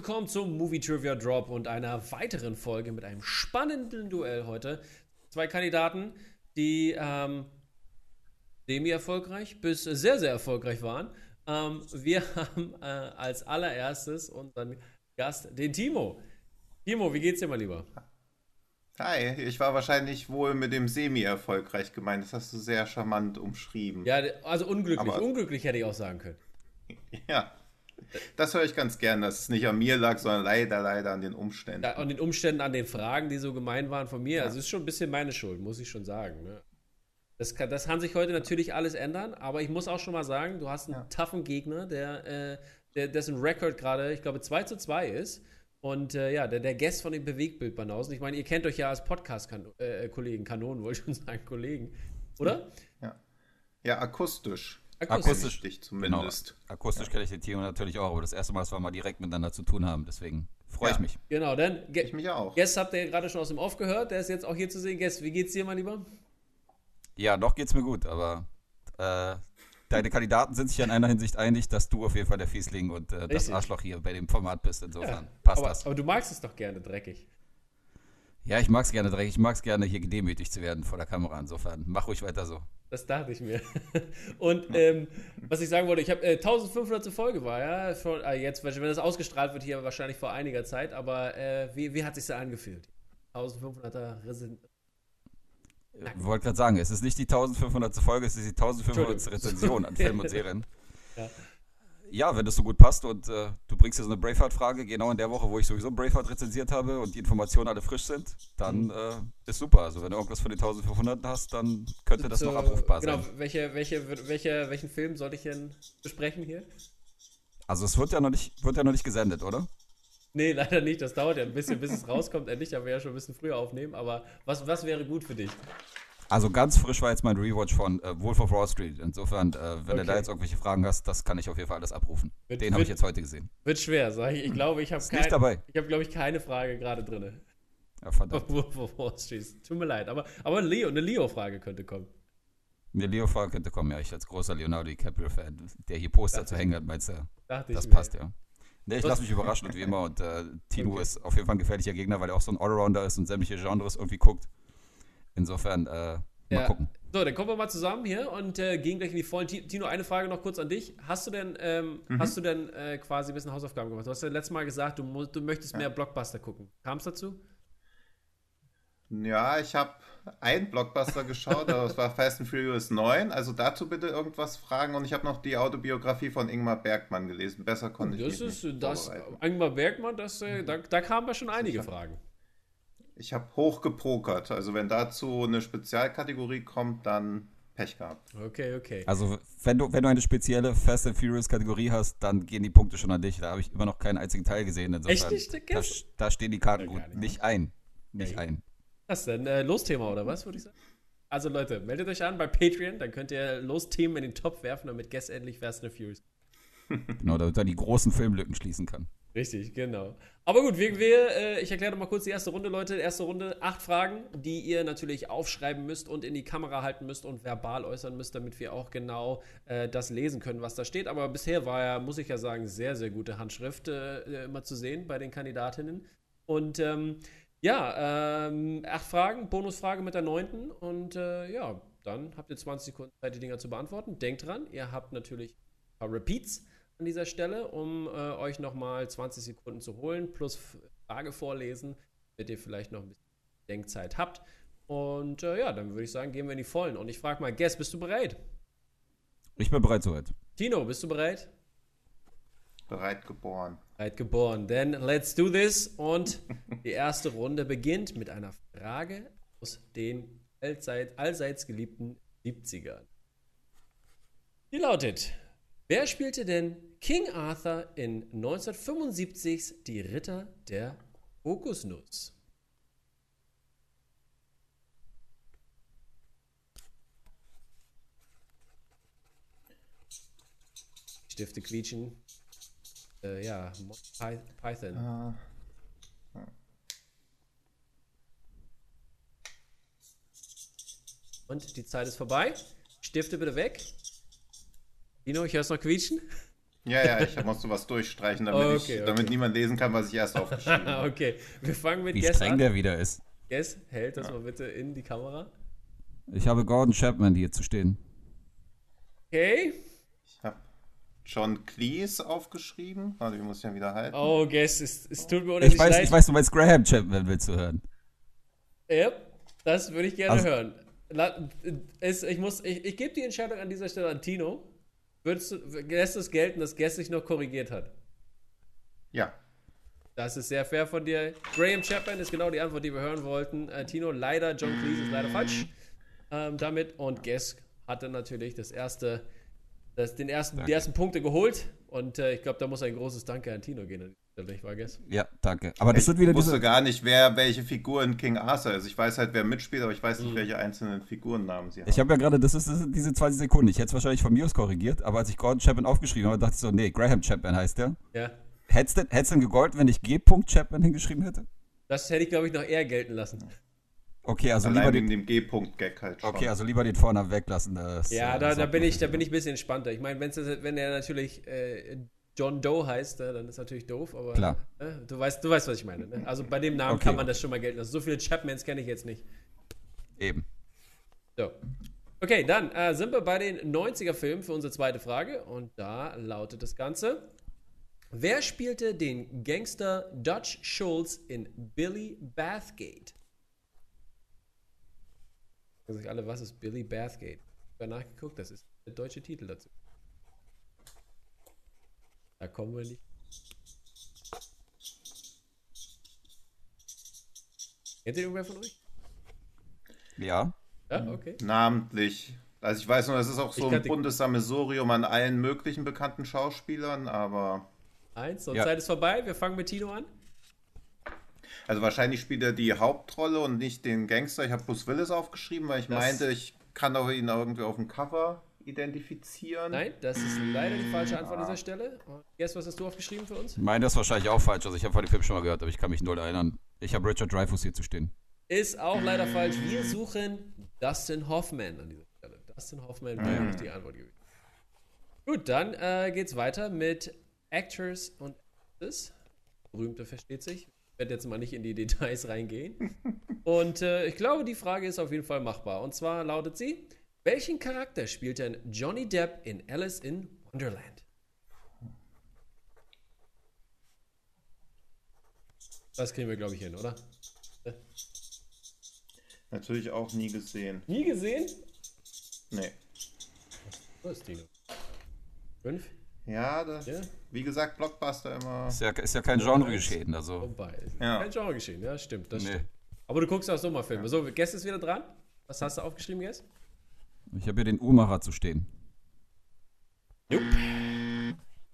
willkommen zum Movie Trivia Drop und einer weiteren Folge mit einem spannenden Duell heute. Zwei Kandidaten, die ähm, semi-erfolgreich bis sehr, sehr erfolgreich waren. Ähm, wir haben äh, als allererstes unseren Gast, den Timo. Timo, wie geht's dir mal lieber? Hi, ich war wahrscheinlich wohl mit dem semi-erfolgreich gemeint. Das hast du sehr charmant umschrieben. Ja, also unglücklich. Aber unglücklich hätte ich auch sagen können. Ja. Das höre ich ganz gern, dass es nicht an mir lag, sondern leider, leider an den Umständen. Ja, an den Umständen, an den Fragen, die so gemein waren von mir. Ja. Also ist schon ein bisschen meine Schuld, muss ich schon sagen. Ne? Das, kann, das kann sich heute natürlich alles ändern, aber ich muss auch schon mal sagen, du hast einen ja. toughen Gegner, der, äh, der dessen Rekord gerade, ich glaube, 2 zu 2 ist. Und äh, ja, der, der Guest von den Bewegtbildbanausen. Ich meine, ihr kennt euch ja als Podcast-Kollegen, -Kan äh, Kanonen, wollte ich schon sagen, Kollegen. Oder? Ja. Ja, akustisch. Akustisch, akustisch zumindest. Genau. Akustisch ja. kenne ich den Timo natürlich auch, aber das erste Mal, dass wir mal direkt miteinander zu tun haben, deswegen freue ja. ich mich. Genau, dann ich mich auch. Guest habt ihr gerade schon aus dem Off gehört, der ist jetzt auch hier zu sehen. Guest, wie geht's dir, mein Lieber? Ja, noch geht's mir gut, aber äh, deine Kandidaten sind sich in einer Hinsicht einig, dass du auf jeden Fall der Fiesling und äh, das Arschloch hier bei dem Format bist. Insofern ja, passt aber, das. Aber du magst es doch gerne dreckig. Ja, ich mag es gerne dreckig. Ich mag es gerne, hier gedemütigt zu werden vor der Kamera. Insofern, mach ruhig weiter so. Das dachte ich mir. Und ähm, was ich sagen wollte, ich habe äh, 1500. Folge war, ja, schon, äh, jetzt, wenn das ausgestrahlt wird, hier wahrscheinlich vor einiger Zeit, aber äh, wie, wie hat sich da angefühlt? 1500er Resident. Ich wollte gerade sagen, es ist nicht die 1500. Folge, es ist die 1500. Rezension an Filmen und Serien. ja ja, wenn das so gut passt und äh, du bringst dir so eine Braveheart-Frage, genau in der Woche, wo ich sowieso Braveheart rezensiert habe und die Informationen alle frisch sind, dann mhm. äh, ist super. Also wenn du irgendwas von den 1500 hast, dann könnte das so, noch abrufbar genau, sein. Genau, welche, welche, welche, welchen Film sollte ich denn besprechen hier? Also es wird ja noch nicht, wird ja noch nicht gesendet, oder? Nee, leider nicht. Das dauert ja ein bisschen, bis es rauskommt. Endlich, da wir ja schon ein bisschen früher aufnehmen. Aber was, was wäre gut für dich? Also ganz frisch war jetzt mein Rewatch von äh, Wolf of Wall Street. Insofern, äh, wenn okay. du da jetzt irgendwelche Fragen hast, das kann ich auf jeden Fall alles abrufen. Wird, Den habe ich jetzt heute gesehen. Wird schwer, sage ich. Ich glaube, ich habe kein, dabei. Ich habe, glaube ich, keine Frage gerade drin. Ja, verdammt. Wolf of Wall Street. Tut mir leid, aber, aber Leo, eine Leo-Frage könnte kommen. Eine Leo-Frage könnte kommen, ja. Ich als großer Leonardo DiCaprio-Fan, der hier Poster zu hängen hat, meinst du? Das passt, ja. Nee, ich lasse mich überraschen und wie immer. Und äh, Tino okay. ist auf jeden Fall ein gefährlicher Gegner, weil er auch so ein Allrounder ist und sämtliche Genres irgendwie guckt. Insofern, äh, Mal ja. gucken. So, dann kommen wir mal zusammen hier und äh, gehen gleich in die vollen. Tino, eine Frage noch kurz an dich. Hast du denn, ähm, mhm. hast du denn äh, quasi ein bisschen Hausaufgaben gemacht? Du hast ja letztes Mal gesagt, du, musst, du möchtest ja. mehr Blockbuster gucken. Kam es dazu? Ja, ich habe einen Blockbuster geschaut, das war Fast and Furious 9. Also dazu bitte irgendwas fragen. Und ich habe noch die Autobiografie von Ingmar Bergmann gelesen. Besser konnte das ich nicht. Ist, das, Ingmar Bergmann, das, äh, da, da kamen ja schon einige Fragen. Ich habe hoch gepokert. Also wenn dazu eine Spezialkategorie kommt, dann Pech gehabt. Okay, okay. Also wenn du, wenn du eine spezielle Fast and Furious Kategorie hast, dann gehen die Punkte schon an dich. Da habe ich immer noch keinen einzigen Teil gesehen. Insofern, Echt nicht? Da, da stehen die Karten gut. Nicht, nicht ein. Nicht ja, ein. Was denn? Äh, Losthema oder was, würde ich sagen? Also Leute, meldet euch an bei Patreon, dann könnt ihr Losthemen in den Topf werfen, damit Guess endlich Fast and Furious. genau, damit er die großen Filmlücken schließen kann. Richtig, genau. Aber gut, wir, wir äh, ich erkläre mal kurz die erste Runde, Leute. Erste Runde, acht Fragen, die ihr natürlich aufschreiben müsst und in die Kamera halten müsst und verbal äußern müsst, damit wir auch genau äh, das lesen können, was da steht. Aber bisher war ja, muss ich ja sagen, sehr, sehr gute Handschrift äh, immer zu sehen bei den Kandidatinnen. Und ähm, ja, ähm, acht Fragen, Bonusfrage mit der neunten. Und äh, ja, dann habt ihr 20 Sekunden Zeit, die Dinger zu beantworten. Denkt dran, ihr habt natürlich ein paar Repeats an dieser Stelle, um äh, euch nochmal 20 Sekunden zu holen, plus Frage vorlesen, damit ihr vielleicht noch ein bisschen Denkzeit habt. Und äh, ja, dann würde ich sagen, gehen wir in die Vollen. Und ich frage mal, Guess, bist du bereit? Ich bin bereit soweit. Tino, bist du bereit? Bereit geboren. Bereit geboren. Then let's do this. Und die erste Runde beginnt mit einer Frage aus den allseits, allseits geliebten 70ern. Die lautet: Wer spielte denn King Arthur in 1975 Die Ritter der Kokosnuss. Stifte quietschen. Äh, ja, Python. Uh. Und die Zeit ist vorbei. Stifte bitte weg. Dino, ich hör's noch quietschen. Ja, ja, ich musste was durchstreichen, damit, okay, ich, okay. damit niemand lesen kann, was ich erst aufgeschrieben habe. okay, wir fangen mit Wie Guess streng an. der wieder ist. Guess, hält das ja. mal bitte in die Kamera. Ich habe Gordon Chapman hier zu stehen. Okay. Ich habe John Cleese aufgeschrieben. Warte, ich muss ja wieder halten. Oh, Guess, es, es tut mir unendlich ich weiß, leid. Ich weiß, du meinst Graham Chapman willst du hören. Ja, das würde ich gerne also, hören. Es, ich muss, ich, ich gebe die Entscheidung an dieser Stelle an Tino. Würdest du, lässt es gelten, dass Guess sich noch korrigiert hat? Ja. Das ist sehr fair von dir. Graham Chapman ist genau die Antwort, die wir hören wollten. Äh, Tino, leider, John Cleese ist leider falsch ähm, damit. Und Guess hatte natürlich das erste, das, den ersten, die ersten Punkte geholt. Und äh, ich glaube, da muss ein großes Danke an Tino gehen. Ich war. Ja, danke. Aber das ich wird wieder wusste diese... gar nicht, wer welche Figur in King Arthur ist. Ich weiß halt, wer mitspielt, aber ich weiß nicht, mhm. welche einzelnen Figurennamen sie haben. Ich habe ja gerade, das ist, das ist diese 20 Sekunden. Ich hätte es wahrscheinlich von mir aus korrigiert, aber als ich Gordon Chapman aufgeschrieben habe, dachte ich so, nee, Graham Chapman heißt der. Ja. Hättest du denn gegolten, wenn ich G. Chapman hingeschrieben hätte? Das hätte ich, glaube ich, noch eher gelten lassen. Okay, also Allein lieber den, dem G-Punkt-Gag halt schon. Okay, also lieber den Vornamen weglassen. Das, ja, da, da bin ich, da bin ich ein bisschen entspannter. Ich meine, wenn er natürlich äh, John Doe heißt, äh, dann ist natürlich doof, aber Klar. Äh, du, weißt, du weißt, was ich meine. Ne? Also bei dem Namen okay. kann man das schon mal gelten lassen. So viele Chapmans kenne ich jetzt nicht. Eben. So. Okay, dann äh, sind wir bei den 90er-Filmen für unsere zweite Frage. Und da lautet das Ganze. Wer spielte den Gangster Dutch Schultz in Billy Bathgate? Sagen sich alle, was ist Billy Bathgate? Ich habe nachgeguckt, das ist der deutsche Titel dazu. Da kommen wir nicht. Kennt ihr irgendwer von euch? Ja. Ja, okay. Namentlich. Also ich weiß nur, das ist auch so ein Bundessammelsurium an allen möglichen bekannten Schauspielern, aber. Eins, und ja. Zeit ist vorbei. Wir fangen mit Tino an. Also wahrscheinlich spielt er die Hauptrolle und nicht den Gangster. Ich habe Bruce Willis aufgeschrieben, weil ich das meinte, ich kann doch ihn irgendwie auf dem Cover identifizieren. Nein, das ist leider die falsche Antwort an dieser Stelle. Guess, was hast du aufgeschrieben für uns? Ich meine, das ist wahrscheinlich auch falsch. Also ich habe von dem Film schon mal gehört, aber ich kann mich null erinnern. Ich habe Richard Dreyfuss hier zu stehen. Ist auch leider falsch. Wir suchen Dustin Hoffman an dieser Stelle. Dustin Hoffman wäre nicht die Antwort gewesen. Gut, dann äh, geht's weiter mit Actors und Actresses. Berühmte versteht sich. Ich werde jetzt mal nicht in die Details reingehen. Und äh, ich glaube, die Frage ist auf jeden Fall machbar. Und zwar lautet sie: welchen Charakter spielt denn Johnny Depp in Alice in Wonderland? Das kriegen wir, glaube ich, hin, oder? Natürlich auch nie gesehen. Nie gesehen? Nee. Was ist Dino? Fünf? Ja, das, ja, wie gesagt, Blockbuster immer. Ist ja, ist ja kein Genre geschehen, also. Wobei, ja. kein Genre geschehen, ja, stimmt, das nee. stimmt. Aber du guckst auch Sommerfilme. So, Guest ist wieder dran. Was hast du aufgeschrieben, Guest? Ich habe hier den Uhrmacher zu stehen. Jupp.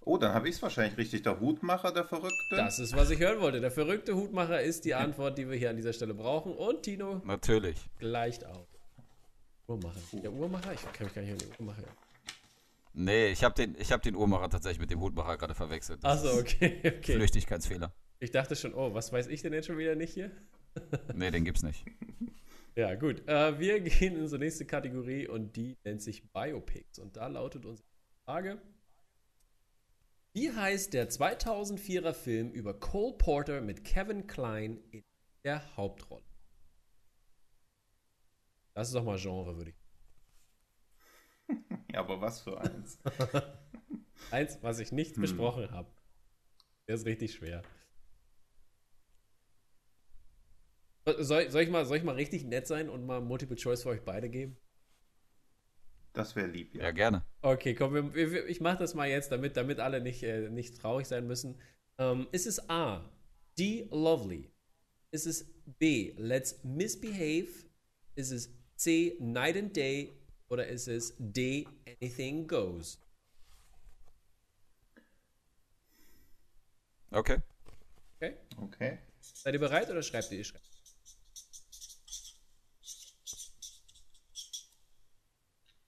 Oh, dann habe ich es wahrscheinlich richtig. Der Hutmacher, der Verrückte. Das ist, was ich hören wollte. Der verrückte Hutmacher ist die Antwort, die wir hier an dieser Stelle brauchen. Und Tino. Natürlich. Gleicht auch. Uhrmacher. Der Uhrmacher? Ich kann mich gar nicht an den Uhrmacher. Nee, ich habe den, hab den Uhrmacher tatsächlich mit dem Hutmacher gerade verwechselt. Achso, okay, okay. Flüchtigkeitsfehler. Ich dachte schon, oh, was weiß ich denn jetzt schon wieder nicht hier? nee, den gibt's nicht. Ja, gut. Äh, wir gehen in unsere nächste Kategorie und die nennt sich Biopics. Und da lautet unsere Frage: Wie heißt der 2004er Film über Cole Porter mit Kevin Klein in der Hauptrolle? Das ist doch mal Genre, würde ich. Ja, aber was für eins? eins, was ich nicht hm. besprochen habe. Der ist richtig schwer. Soll, soll, ich mal, soll ich mal richtig nett sein und mal Multiple Choice für euch beide geben? Das wäre lieb, ja. Ja, gerne. Okay, komm, wir, wir, ich mache das mal jetzt, damit, damit alle nicht, äh, nicht traurig sein müssen. Ähm, ist es A, D, Lovely? Ist es B, Let's Misbehave? Ist es C, Night and Day? Oder ist es D, Anything Goes? Okay. Okay. Okay. Seid ihr bereit oder schreibt ihr? Schreibt.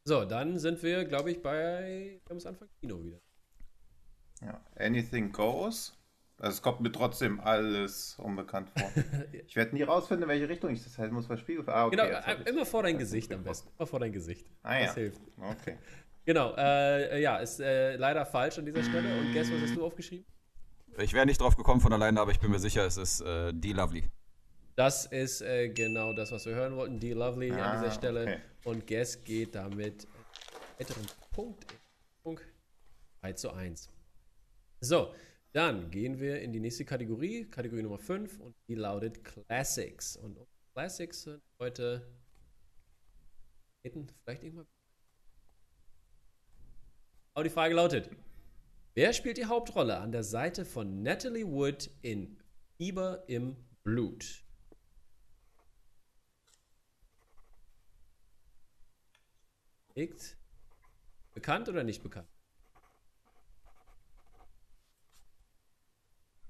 So, dann sind wir, glaube ich, bei ganz Anfang Kino wieder. Ja, Anything Goes. Also es kommt mir trotzdem alles unbekannt vor. ich werde nie rausfinden, in welche Richtung ich das halten muss, weil Spiegel. Ah, okay, genau, immer vor dein Gesicht am besten. Immer vor dein Gesicht. Ah ja. Das hilft. Okay. Genau, äh, ja, ist äh, leider falsch an dieser Stelle. Und guess, was hast du aufgeschrieben? Ich wäre nicht drauf gekommen von alleine, aber ich bin mir sicher, es ist äh, Die Lovely. Das ist äh, genau das, was wir hören wollten. Die Lovely ah, an dieser Stelle. Okay. Und Guess geht damit weiteren Punkt. Punkt 3 zu 1. So, dann gehen wir in die nächste Kategorie, Kategorie Nummer 5, und die lautet Classics. Und Classics sind heute vielleicht irgendwann aber die Frage lautet: Wer spielt die Hauptrolle an der Seite von Natalie Wood in Fieber im Blut? Liegt bekannt oder nicht bekannt?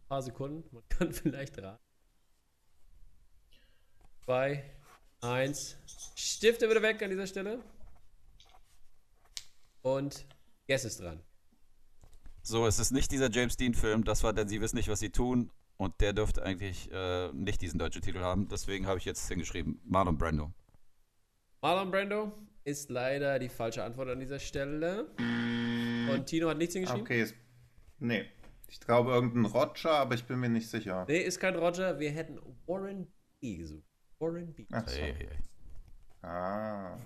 Ein paar Sekunden, man kann vielleicht raten. Zwei, eins. Stifte wieder weg an dieser Stelle. Und Guess ist dran. So, es ist nicht dieser James Dean-Film, das war denn Sie wissen nicht, was Sie tun. Und der dürfte eigentlich äh, nicht diesen deutschen Titel haben. Deswegen habe ich jetzt hingeschrieben: Marlon Brando. Marlon Brando ist leider die falsche Antwort an dieser Stelle. Und Tino hat nichts hingeschrieben? Okay, ist, nee. Ich glaube irgendein Roger, aber ich bin mir nicht sicher. Nee, ist kein Roger. Wir hätten Warren B gesucht. Warren B. Ach so. Hey, hey, hey. Ah.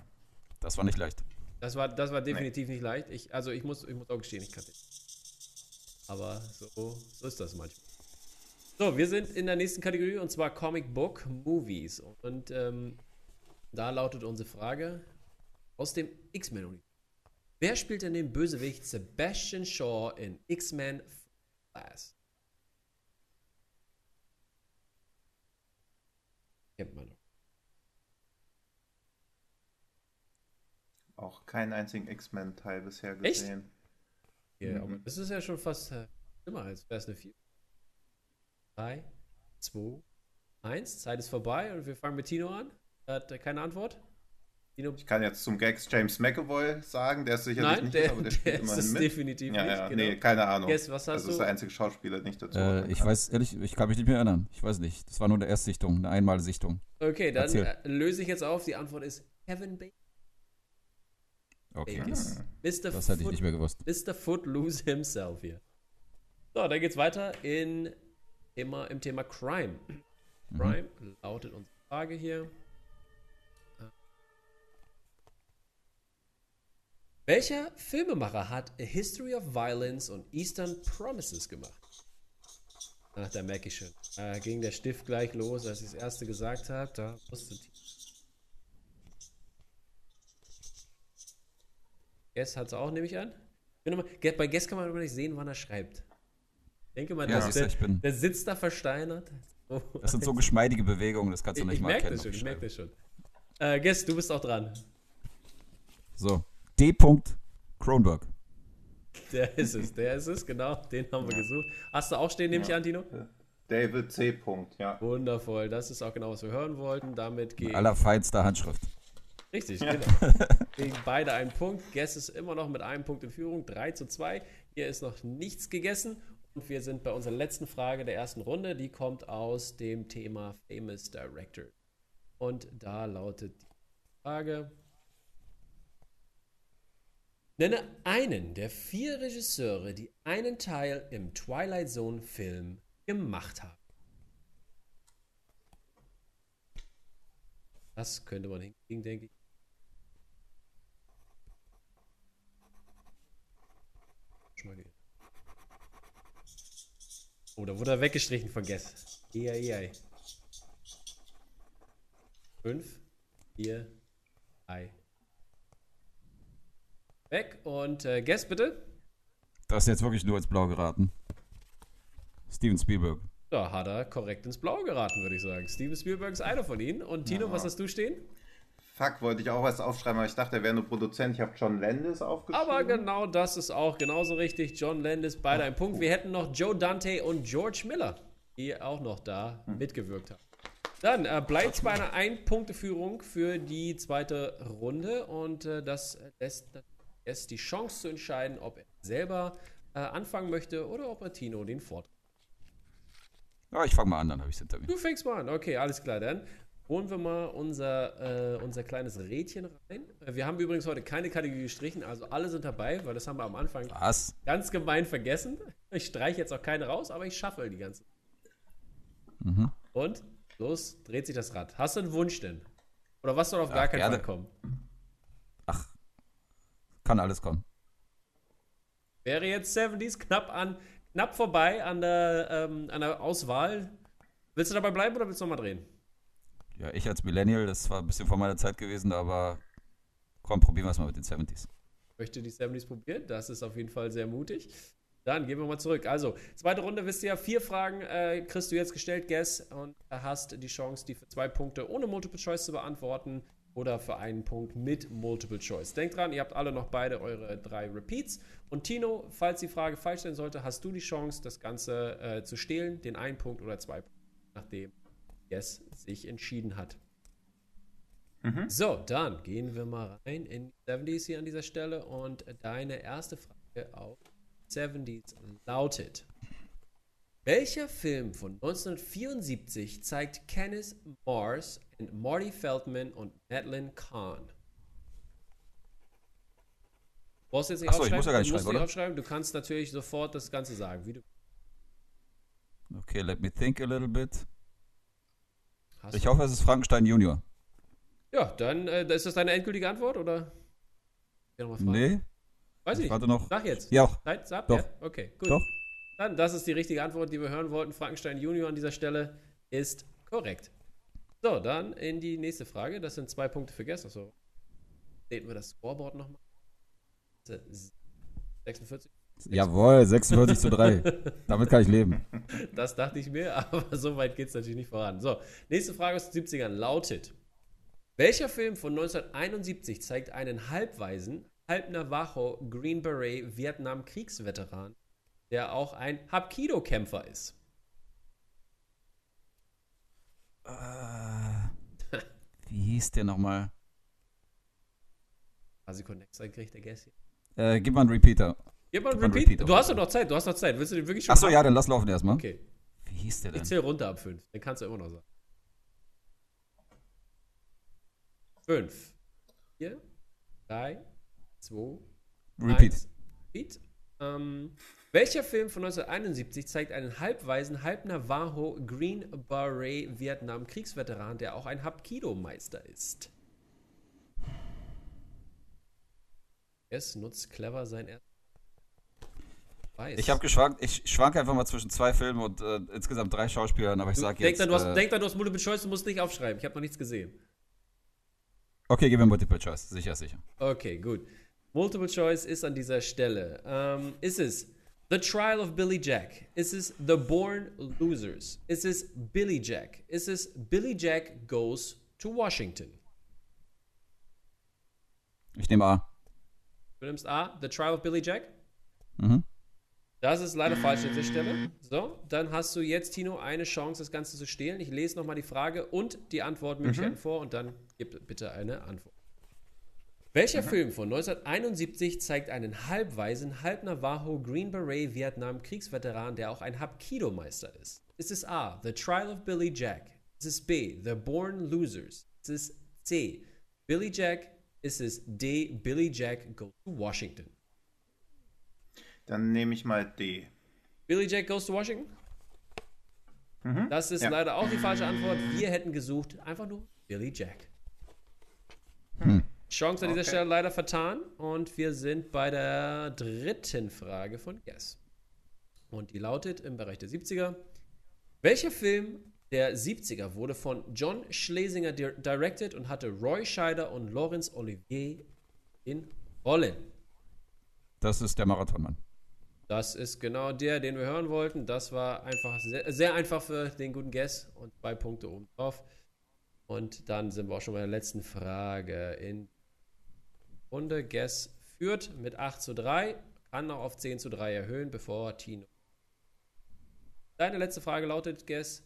Das war nicht leicht. Das war, das war definitiv nee. nicht leicht. Ich, also ich muss, ich muss auch gestehen, ich kannte Aber so, so ist das manchmal. So, wir sind in der nächsten Kategorie und zwar Comic Book Movies. Und ähm, da lautet unsere Frage aus dem X-Men-Universum. Wer spielt denn den Bösewicht Sebastian Shaw in X-Men Class? Kennt man noch. Auch keinen einzigen X-Men-Teil bisher gesehen. Echt? Ja, mhm. aber das ist ja schon fast äh, schlimmer als wäre es eine 4. 3, 2, 1. Zeit ist vorbei und wir fangen mit Tino an. Er hat äh, keine Antwort. Ich kann jetzt zum Gags James McAvoy sagen, der ist sicherlich Nein, nicht, der, aber der spielt der immerhin ist mit. definitiv ja, nicht. Ja, genau. Nee, keine Ahnung. Guess, was hast das ist der einzige Schauspieler, der nicht dazu äh, Ich weiß ehrlich, ich kann mich nicht mehr erinnern. Ich weiß nicht. Das war nur eine Erstsichtung, eine Einmalsichtung. Okay, dann äh, löse ich jetzt auf. Die Antwort ist Kevin Bacon. Okay. Vegas. Ah. Mr. Das hätte ich nicht mehr gewusst. Mr. Footloose himself hier. So, dann geht's weiter in immer im Thema Crime. Mhm. Crime lautet unsere Frage hier. Welcher Filmemacher hat A History of Violence und Eastern Promises gemacht? Ach, da merke ich schon. Da ging der Stift gleich los, als ich das erste gesagt habe. Da musste Guess hat es auch, nehme ich an. Mal, bei Guess kann man aber nicht sehen, wann er schreibt. Ich denke mal, ja, der, der, der, sitzt da versteinert. Oh, das sind so geschmeidige Bewegungen, das kannst du nicht ich, ich mal erkennen. Das schon, ich merke das schon. Äh, Guess, du bist auch dran. So, D. Kronberg. Der ist es, der ist es, genau. Den haben wir gesucht. Hast du auch stehen, nehme ja. ich an, Tino? David C. ja. Wundervoll, das ist auch genau, was wir hören wollten. Damit geht. Allerfeinster Handschrift. Richtig, ja. genau. Gegen beide einen Punkt. Guess ist immer noch mit einem Punkt in Führung. 3 zu 2. Hier ist noch nichts gegessen. Und wir sind bei unserer letzten Frage der ersten Runde. Die kommt aus dem Thema Famous Director. Und da lautet die Frage. Nenne einen der vier Regisseure, die einen Teil im Twilight Zone Film gemacht haben. Das könnte man hinkriegen, denke ich. Oh, da wurde er weggestrichen von Guess. Eieiei. Fünf, vier, drei. Weg und äh, Guess bitte. Das ist jetzt wirklich nur ins Blau geraten. Steven Spielberg. Da hat er korrekt ins Blau geraten, würde ich sagen. Steven Spielberg ist einer von ihnen. Und Tino, ja. was hast du stehen? Fuck, wollte ich auch was aufschreiben, aber ich dachte, er wäre nur Produzent. Ich habe John Landis aufgeschrieben. Aber genau das ist auch genauso richtig. John Landis, beide ein Punkt. Wir hätten noch Joe Dante und George Miller, die auch noch da hm. mitgewirkt haben. Dann äh, bleibt es bei einer Ein-Punkte-Führung für die zweite Runde und äh, das lässt es die Chance zu entscheiden, ob er selber äh, anfangen möchte oder ob er Tino den Vortrag. Ja, ich fange mal an, dann habe ich es hinter mir. Du fängst mal an, okay, alles klar. Dann holen wir mal unser, äh, unser kleines Rädchen rein. Wir haben übrigens heute keine Kategorie gestrichen, also alle sind dabei, weil das haben wir am Anfang Was? ganz gemein vergessen. Ich streiche jetzt auch keine raus, aber ich schaffe die ganze. Mhm. Und los dreht sich das Rad. Hast du einen Wunsch denn? Oder was soll auf Ach, gar keinen gerne. Fall kommen? Kann alles kommen. Wäre jetzt 70s knapp an, knapp vorbei an der, ähm, an der Auswahl. Willst du dabei bleiben oder willst du nochmal drehen? Ja, ich als Millennial, das war ein bisschen vor meiner Zeit gewesen, aber komm, probieren wir es mal mit den 70s. Möchte die 70s probieren? Das ist auf jeden Fall sehr mutig. Dann gehen wir mal zurück. Also, zweite Runde, wisst ihr ja, vier Fragen äh, kriegst du jetzt gestellt, Guess, und hast die Chance, die für zwei Punkte ohne Multiple Choice zu beantworten oder für einen Punkt mit Multiple Choice. Denkt dran, ihr habt alle noch beide eure drei Repeats. Und Tino, falls die Frage falsch sein sollte, hast du die Chance, das Ganze äh, zu stehlen, den einen Punkt oder zwei Punkte, nachdem Guess sich entschieden hat. Mhm. So, dann gehen wir mal rein in die 70s hier an dieser Stelle und deine erste Frage auf 70s lautet: Welcher Film von 1974 zeigt Kenneth Mars und Marty Feldman und Madeline Kahn? Du brauchst jetzt nicht Ach so, ich muss ja gar nicht du schreiben, aufschreiben. Du kannst natürlich sofort das Ganze sagen, wie du Okay, let me think a little bit. hast. Ich hoffe, es ist Frankenstein Junior. ja, dann äh, ist das deine endgültige Antwort oder? Fragen. Nee, Weiß ich ich nicht. warte noch. Sag jetzt. Ja, Zeit, ab? Doch. Ja? Okay, gut. doch. Dann, das ist die richtige Antwort, die wir hören wollten. Frankenstein Junior an dieser Stelle ist korrekt. So, dann in die nächste Frage. Das sind zwei Punkte für gestern. So, sehen wir das Scoreboard nochmal. 46. Jawohl, 46 zu 3. Damit kann ich leben. Das dachte ich mir, aber so weit geht es natürlich nicht voran. So, nächste Frage aus den 70ern lautet: Welcher Film von 1971 zeigt einen halbweisen, halb Navajo Green Beret Vietnam-Kriegsveteran, der auch ein Hapkido-Kämpfer ist? Äh, wie hieß der nochmal? Quasi Connect kriegt der hier. Äh, gib mal einen Repeater. Gib mal einen Repeat. Repeat Du hast doch noch Zeit, du hast noch Zeit. Willst du den wirklich schon Achso, ja, dann lass laufen erstmal. Okay. Wie hieß der Ich denn? zähle runter ab 5. Dann kannst du immer noch sagen. 5, 4, 3, 2, Repeat. Eins. Repeat. Ähm, welcher Film von 1971 zeigt einen halbweisen, halb Navajo Green Beret Vietnam Kriegsveteran, der auch ein Hapkido-Meister ist? Es nutzt clever sein er Weiß. Ich habe geschwankt, ich schwanke einfach mal zwischen zwei Filmen und äh, insgesamt drei Schauspielern, aber ich sag denk, jetzt. dann, du hast, äh, denk dann, du hast Multiple Choice, du musst nicht aufschreiben. Ich habe noch nichts gesehen. okay, gib mir Multiple Choice. Sicher, sicher. Okay, gut. Multiple Choice ist an dieser Stelle. Ähm, ist es The Trial of Billy Jack? Ist es The Born Losers? Ist es Billy Jack? Ist es Billy Jack Goes to Washington? Ich nehme A. Du nimmst A, The Trial of Billy Jack? Mhm. Das ist leider falsch an dieser Stelle. So, dann hast du jetzt, Tino, eine Chance, das Ganze zu stehlen. Ich lese nochmal die Frage und die Antwortmöglichkeiten vor und dann gib bitte eine Antwort. Welcher Film von 1971 zeigt einen halbweisen, halb Navajo Green Beret Vietnam Kriegsveteran, der auch ein Hapkido-Meister ist? Ist es A, The Trial of Billy Jack? Ist es B, The Born Losers? Ist es C, Billy Jack? Ist es D, Billy Jack Goes to Washington? Dann nehme ich mal D. Billy Jack Goes to Washington? Mhm. Das ist Ja. leider auch die falsche Antwort. Wir hätten gesucht einfach nur Billy Jack. Hm. Chance an dieser Okay. Stelle leider vertan und wir sind bei der dritten Frage von Guess. Und die lautet im Bereich der 70er. Welcher Film der 70er wurde von John Schlesinger di directed und hatte Roy Scheider und Laurence Olivier in Rollen? Das ist der Marathonmann. Das ist genau der, den wir hören wollten. Das war einfach sehr, sehr einfach für den guten Guess und zwei Punkte oben drauf. Und dann sind wir auch schon bei der letzten Frage in Runde. Guess führt mit 8 zu 3, kann noch auf 10 zu 3 erhöhen, bevor Tino. Deine letzte Frage lautet, Guess.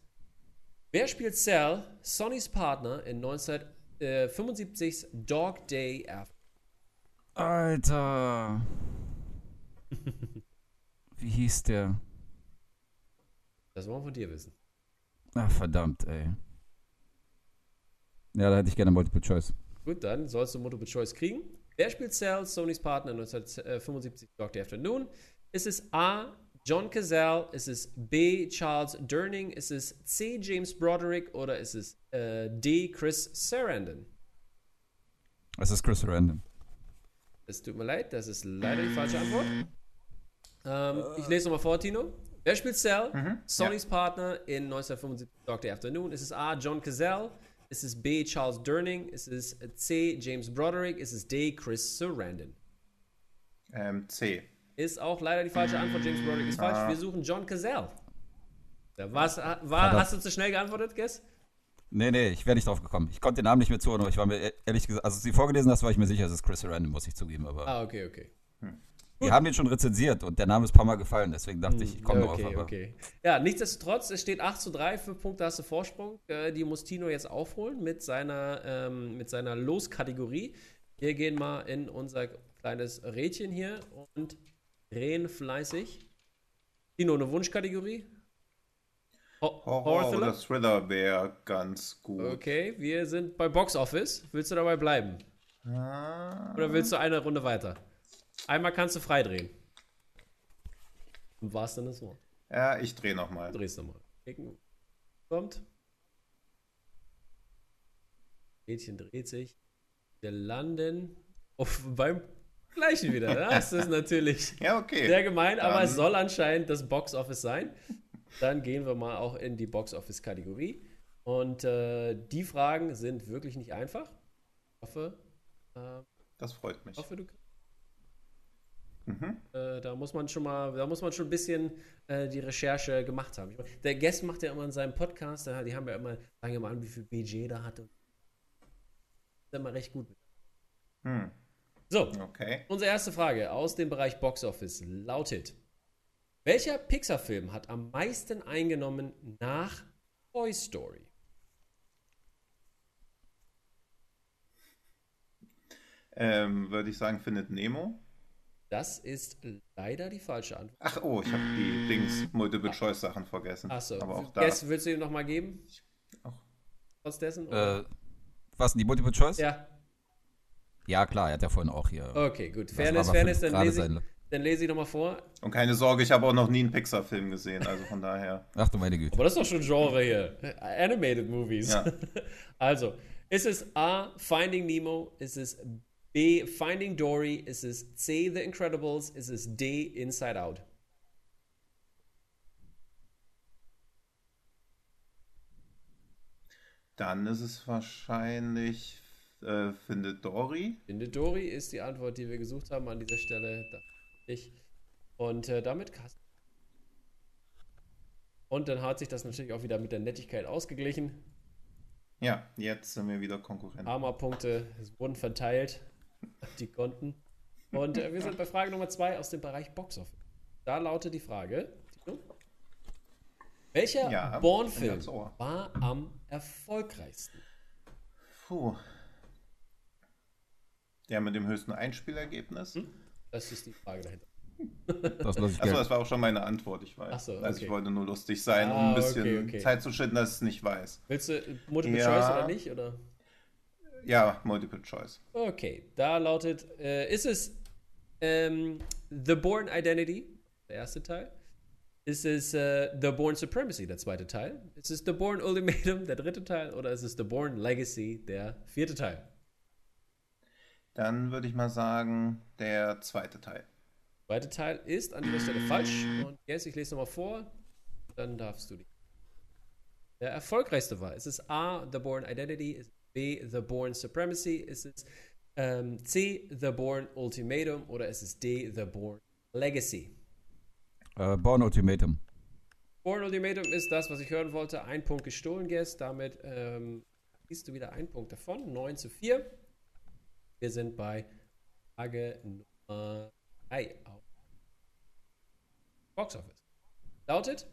Wer spielt Cell, Sonnys Partner, in 1975's Dog Day After? Alter. Wie hieß der? Das wollen wir von dir wissen. Ach, verdammt, ey. Ja, da hätte ich gerne Multiple Choice. Gut, dann sollst du Multiple Choice kriegen. Wer spielt Cell, Sonys Partner 1975 Dr. Afternoon? Ist es A. John Cazale? Ist es B. Charles Durning? Ist es C. James Broderick? Oder ist es äh, D. Chris Sarandon? Es ist Chris Sarandon. Es tut mir leid, das ist leider die falsche Antwort. Ähm, ich lese nochmal vor, Tino. Wer spielt Cell? Mhm, Sonys Partner in 1975 Dr. Afternoon. Ist es A. John Cazale? Ist es B. Charles Durning? Ist es C. James Broderick? Ist es D. Chris Sarandon? Ähm, C. Ist auch leider die falsche Antwort. James Broderick ist falsch. Ah. Wir suchen John Cazale. Ja, was, war, hast du zu schnell geantwortet, Guess? Nee, nee, ich wäre nicht drauf gekommen. Ich konnte den Namen nicht mehr zuhören, aber ich war mir e- ehrlich gesagt, als du sie vorgelesen hast, war ich mir sicher, es ist Chris Sarandon, muss ich zugeben. Aber Ah, okay, okay. Wir haben den schon rezensiert und der Name ist ein paar Mal gefallen, deswegen dachte ich, ich komme okay, drauf. Aber okay. Ja, nichtsdestotrotz, es steht 8 zu 3, 5 Punkte hast du Vorsprung. Äh, die muss Tino jetzt aufholen mit seiner, ähm, mit seiner Loskategorie. Wir gehen mal in unser kleines Rädchen hier und drehen fleißig. Tino, eine Wunschkategorie? Ho Horror oder Thriller wäre ganz gut. Okay, wir sind bei Box Office. Willst du dabei bleiben? Ah, Oder willst du eine Runde weiter? Einmal kannst du freidrehen. Im wahrsten Sinne des Wortes. ja, ich drehe nochmal. Drehst nochmal. Kommt. Mädchen dreht sich. Wir landen auf, beim gleichen wieder. Das ist natürlich Ja, okay. sehr gemein, aber Dann- es soll anscheinend das Box Office sein. Dann gehen wir mal auch in die Box Office Kategorie. Und äh, die Fragen sind wirklich nicht einfach. Ich hoffe, äh, Das freut mich. ich hoffe du Mhm. Äh, da muss man schon mal, da muss man schon ein bisschen äh, die Recherche gemacht haben. Meine, der Guest macht ja immer in seinem Podcast, die haben ja immer, sagen ja mal an, wie viel Budget da hat. und- Ist immer recht gut. Hm. So, Okay. unsere erste Frage aus dem Bereich Box Office lautet: Welcher Pixar-Film hat am meisten eingenommen nach Toy Story? Ähm, Würde ich sagen, findet Nemo. Das ist leider die falsche Antwort. Ach, oh, ich habe die Dings Multiple-Choice-Sachen vergessen. Achso, Aber auch da. Guest, willst du ihm nochmal geben? Auch. Trotz dessen? äh, was denn die Multiple Choice? ja, Ja, klar, er hat ja vorhin auch hier. okay, gut. Fairness, Fairness, dann lese, ich, dann lese ich nochmal vor. Und keine Sorge, ich habe auch noch nie einen Pixar-Film gesehen, also von daher. Ach du meine Güte. Aber das ist doch schon Genre hier. Animated Movies. Ja. Also, ist es A, Finding Nemo? Ist es B, Finding Dory? Ist es C, The Incredibles? Ist es D, Inside Out? Dann ist es wahrscheinlich äh, findet Dory. Finde Dory ist die Antwort, die wir gesucht haben an dieser Stelle. Ich. Und äh, damit Carsten. Und dann hat sich das natürlich auch wieder mit der Nettigkeit ausgeglichen. Ja, jetzt sind wir wieder Konkurrenten. Karma-Punkte wurden verteilt die Konten. Und äh, wir sind bei Frage Nummer zwei aus dem Bereich Box Office. Da lautet die Frage: Welcher Ja, ohr. war am erfolgreichsten? Puh. Der mit dem höchsten Einspielergebnis. Hm? Das ist die Frage dahinter. Das lasse ich Achso, das war auch schon meine Antwort, ich weiß. So, Also okay. ich wollte nur lustig sein, um Ah, ein bisschen okay, okay. Zeit zu schinden, dass ich es nicht weiß. Willst du Multiple Ja. Choice oder nicht? Oder? Ja, Multiple Choice. Okay, da lautet: äh, Ist es ähm, The Bourne Identity, der erste Teil? Ist es äh, The Bourne Supremacy, der zweite Teil? Ist es The Bourne Ultimatum, der dritte Teil? Oder ist es The Bourne Legacy, der vierte Teil? Dann würde ich mal sagen, der zweite Teil. Zweite Teil ist an dieser Stelle falsch. Und jetzt, ich lese nochmal vor, dann darfst du die. Der erfolgreichste war. Ist es A, The Bourne Identity? Ist B, The Bourne Supremacy? Ist es ähm, C, The Bourne Ultimatum? Oder ist es D, The Bourne Legacy? Äh, Born Ultimatum. Bourne Ultimatum ist das, was ich hören wollte. Ein Punkt gestohlen, Guest. Damit ähm, siehst du wieder einen Punkt davon. 9 zu 4. Wir sind bei Frage Nummer 3 auf Box Office. Lautet,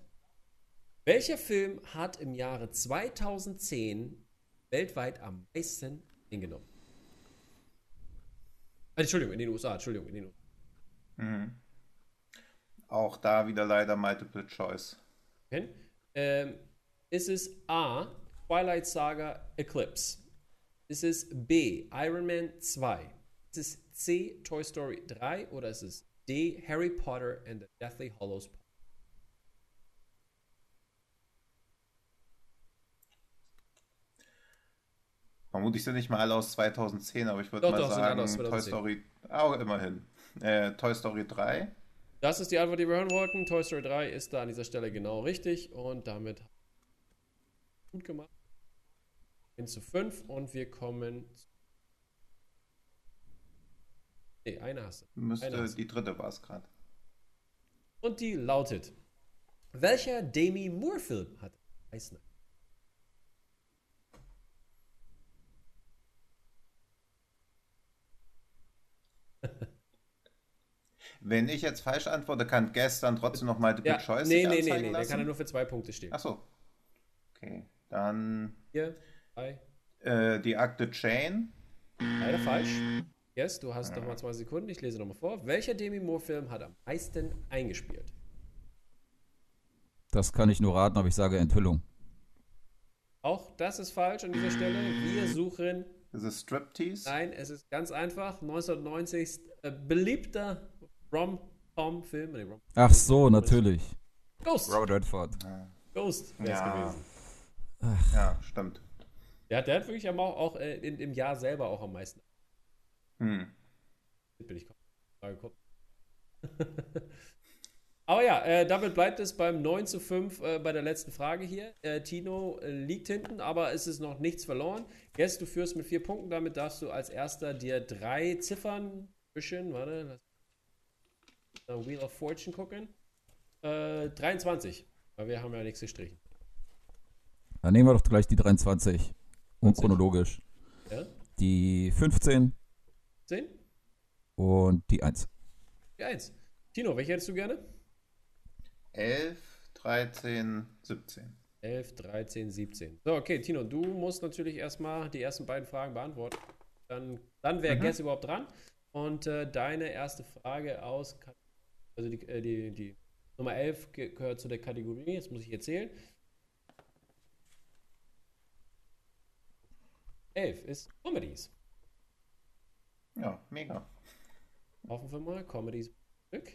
welcher Film hat im Jahre 2010 weltweit am meisten hingenommen? Äh, Entschuldigung, in den USA. Entschuldigung, in den USA. Mhm. Auch da wieder leider Multiple Choice. Okay. Ähm, ist es A, Twilight Saga Eclipse? Ist es B. Iron Man 2? Ist es C. Toy Story 3? Oder ist es D. Harry Potter and the Deathly Hollows? Vermutlich sind nicht mal alle aus 2010, aber ich würde mal doch, sagen, Toy Story, auch immerhin. Äh, Toy Story 3. Das ist die Antwort, die wir hören wollten. Toy Story 3 ist da an dieser Stelle genau richtig und damit gut gemacht. Hin zu 5 und wir kommen. Ne, eine hast du. Müsste, eine hast du. die dritte war es gerade. Und die lautet: Welcher Demi Moore-Film hat Eisner? Wenn ich jetzt falsch antworte, kann gestern trotzdem noch mal die ja, Choice Nee, nee, nee, nee, der kann ja nur für zwei Punkte stehen. Ach so. Okay, dann. Hier, drei. Äh, die Akte Chain. Leider falsch. Yes, du hast ja. noch mal zwei Sekunden. Ich lese noch mal vor. Welcher Demi Moore-Film hat am meisten eingespielt? Das kann ich nur raten, aber ich sage Enthüllung. Auch das ist falsch an dieser Stelle. Wir suchen. Ist es Striptease? Nein, es ist ganz einfach. 1990 äh, beliebter Rom-Com-Film. Nee, Rom Ach so, natürlich. Ghost. Robert Redford. Ja. Ghost wäre es ja. gewesen. Ach. Ja, stimmt. Ja, der hat wirklich auch, auch äh, in, im Jahr selber auch am meisten. Hm. Bin ich gekommen. Aber ja, äh, damit bleibt es beim 9 zu 5 äh, bei der letzten Frage hier. Äh, Tino äh, liegt hinten, aber es ist noch nichts verloren. Guess, du führst mit vier Punkten. Damit darfst du als erster dir drei Ziffern wischen. Warte, lass Wheel of Fortune gucken. 23, äh, weil wir haben ja nichts gestrichen. Dann nehmen wir doch gleich die 23. Und chronologisch. Ja? Die 15. 10? Und die 1. Die 1. Tino, welche hättest du gerne? 11, 13, 17. 11, 13, 17. So, okay, Tino, du musst natürlich erstmal die ersten beiden Fragen beantworten. Dann, dann wäre mhm. Guess überhaupt dran. Und äh, deine erste Frage aus, also die, äh, die, die Nummer 11 gehört zu der Kategorie, jetzt muss ich erzählen. 11 ist Comedies. Ja, mega. Hoffen wir mal, Comedies zurück.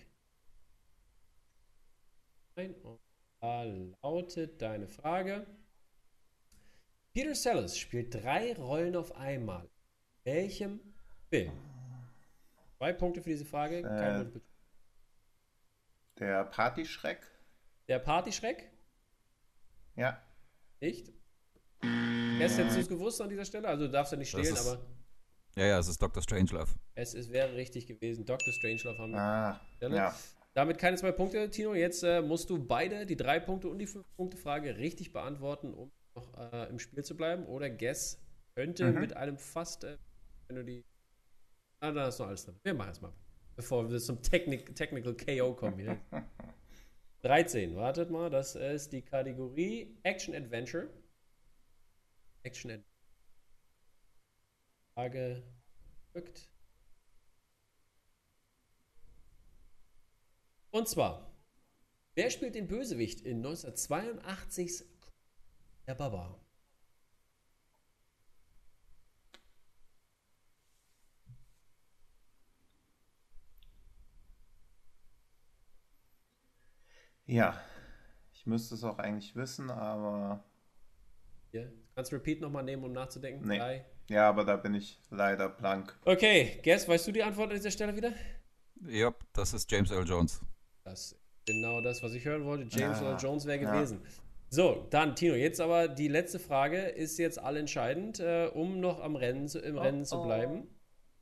Und da lautet deine Frage. Peter Sellers spielt drei Rollen auf einmal. Welchem Film? Zwei Punkte für diese Frage. Äh, der Partyschreck. Der Partyschreck? Ja. Nicht? Erst hättest du es gewusst an dieser Stelle, also du darfst ja nicht stehlen, ist, aber. Ja, ja, es ist Dr. Strangelove. Es, es wäre richtig gewesen. Dr. Strangelove haben wir. Ah, ja. Damit keine zwei Punkte, Tino. Jetzt äh, musst du beide, die drei Punkte und die fünf Punkte Frage, richtig beantworten, um noch äh, im Spiel zu bleiben. Oder Guess könnte mhm. mit einem fast, äh, wenn du die. Ah, da ist noch alles drin. Wir machen es mal. Bevor wir zum Technik Technical KO kommen hier. 13, wartet mal, das ist die Kategorie Action Adventure. Action Adventure. Frage drückt. Und zwar, wer spielt den Bösewicht in 1982's Der Baba? Ja, ich müsste es auch eigentlich wissen, aber hier. Kannst du Repeat nochmal nehmen, um nachzudenken? Nee. Drei. Ja, aber da bin ich leider blank. Okay, Guess, weißt du die Antwort an dieser Stelle wieder? Ja, das ist James Earl Jones. Das ist genau das, was ich hören wollte. James ja. Earl Jones wäre gewesen. Ja. So, dann Tino, jetzt aber die letzte Frage ist jetzt allentscheidend, äh, um noch am Rennen zu, im oh, Rennen zu bleiben. Oh.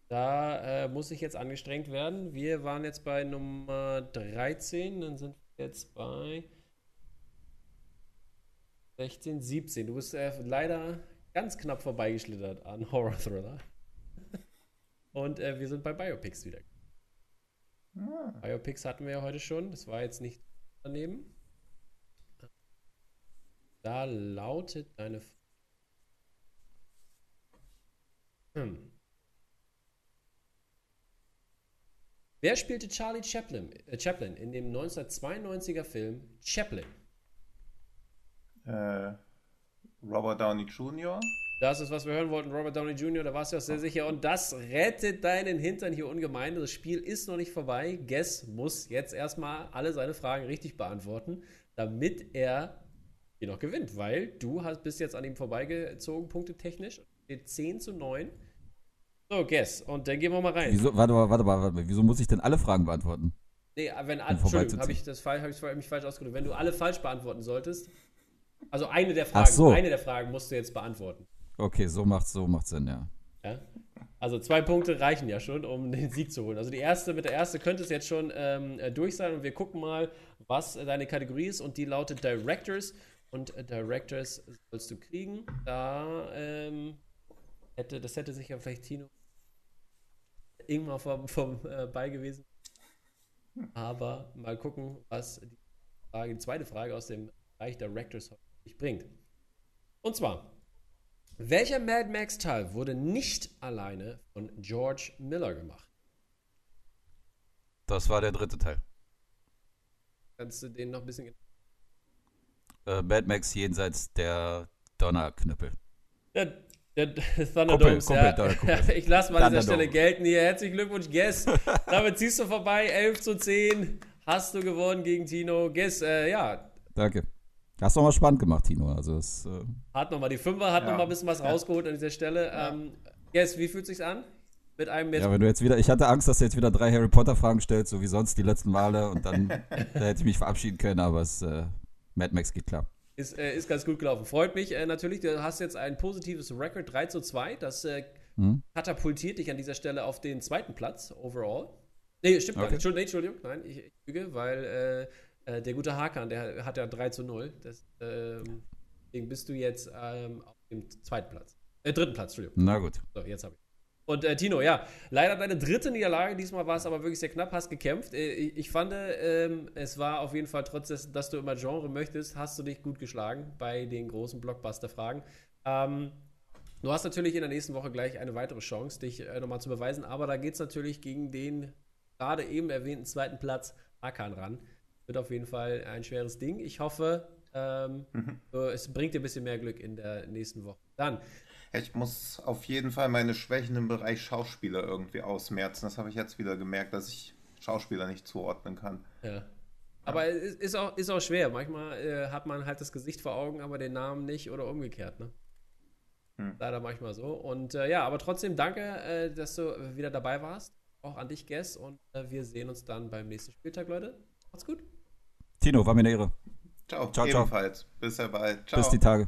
Da äh, muss ich jetzt angestrengt werden. Wir waren jetzt bei Nummer 13, dann sind wir jetzt bei 16, 17. Du bist äh, leider ganz knapp vorbeigeschlittert an Horror Thriller. Und äh, wir sind bei Biopics wieder. Ah. Biopics hatten wir ja heute schon. Das war jetzt nicht daneben. Da lautet deine. Hm. Wer spielte Charlie Chaplin, äh, Chaplin in dem 1992er Film Chaplin? Äh, Robert Downey Jr. Das ist, was wir hören wollten, Robert Downey Jr., da warst du auch sehr sicher. Und das rettet deinen Hintern hier ungemein. Das Spiel ist noch nicht vorbei. Guess muss jetzt erstmal alle seine Fragen richtig beantworten, damit er hier noch gewinnt, weil du hast, bist jetzt an ihm vorbeigezogen, punktetechnisch. Steht 10 zu 9. So, Guess. Und dann gehen wir mal rein. Wieso, warte mal, warte mal, warte mal. Wieso muss ich denn alle Fragen beantworten? Nee, wenn alle, Entschuldigung, habe ich das falsch, habe ich mich falsch ausgedrückt. Wenn du alle falsch beantworten solltest, also eine der Fragen, so. eine der Fragen musst du jetzt beantworten. Okay, so macht so macht Sinn, ja. ja. Also zwei Punkte reichen ja schon, um den Sieg zu holen. Also die erste, mit der erste könnte es jetzt schon ähm, äh, durch sein und wir gucken mal, was deine Kategorie ist und die lautet Directors und äh, Directors sollst du kriegen. Da ähm, hätte, das hätte sich ja vielleicht Tino irgendwann vom, vom äh, bei gewesen. Aber mal gucken, was die, Frage, die zweite Frage aus dem Bereich Directors bringt. Und zwar, welcher Mad Max-Teil wurde nicht alleine von George Miller gemacht? Das war der dritte Teil. Kannst du den noch ein bisschen. Äh, Mad Max jenseits der Donnerknüppel. Der, der Thunderdomes, Kumpel, Kumpel, ja. Kumpel. Ich lasse mal an dieser Stelle gelten hier. Herzlichen Glückwunsch, Guess. Damit ziehst du vorbei. 11 zu 10 hast du gewonnen gegen Tino. Guess, äh, ja. Danke. Hast du nochmal spannend gemacht, Tino. Also es, äh hat nochmal die Fünfer, hat ja. nochmal ein bisschen was rausgeholt an dieser Stelle. Ja. Ähm, yes, wie fühlt es sich an? Mit einem Ja, wenn du jetzt wieder, ich hatte Angst, dass du jetzt wieder drei Harry Potter Fragen stellst, so wie sonst die letzten Male, und dann da hätte ich mich verabschieden können, aber es, äh, Mad Max geht klar. Ist, äh, ist ganz gut gelaufen. Freut mich äh, natürlich. Du hast jetzt ein positives Record 3 zu 2. Das äh, hm? katapultiert dich an dieser Stelle auf den zweiten Platz overall. Nee, stimmt okay. nicht. Entschuldigung. Nein, ich, ich lüge, weil äh, äh, der gute Hakan, der hat ja 3 zu 0. Das, ähm, deswegen bist du jetzt ähm, auf dem zweiten Platz. Äh, dritten Platz, Entschuldigung. Na gut. So, jetzt habe ich. Und äh, Tino, ja, leider deine dritte Niederlage. Diesmal war es aber wirklich sehr knapp, hast gekämpft. Äh, ich, ich, fand, ähm, es war auf jeden Fall, trotz dessen, dass du immer Genre möchtest, hast du dich gut geschlagen bei den großen Blockbuster-Fragen. Ähm, du hast natürlich in der nächsten Woche gleich eine weitere Chance, dich äh, nochmal zu beweisen, aber da geht es natürlich gegen den gerade eben erwähnten zweiten Platz Akan ran. Wird auf jeden Fall ein schweres Ding. Ich hoffe, ähm, mhm. es bringt dir ein bisschen mehr Glück in der nächsten Woche. Dann. Ich muss auf jeden Fall meine Schwächen im Bereich Schauspieler irgendwie ausmerzen. Das habe ich jetzt wieder gemerkt, dass ich Schauspieler nicht zuordnen kann. Ja. Aber es ist auch, ist auch schwer. Manchmal äh, hat man halt das Gesicht vor Augen, aber den Namen nicht oder umgekehrt. Ne? Hm. Leider manchmal so. Und äh, ja, aber trotzdem danke, äh, dass du wieder dabei warst. Auch an dich, Guess. Und äh, wir sehen uns dann beim nächsten Spieltag, Leute. Macht's gut. Tino, war mir eine Ehre. Ciao, ciao, ebenfalls. Ciao. Bis bald. Ciao. Bis die Tage.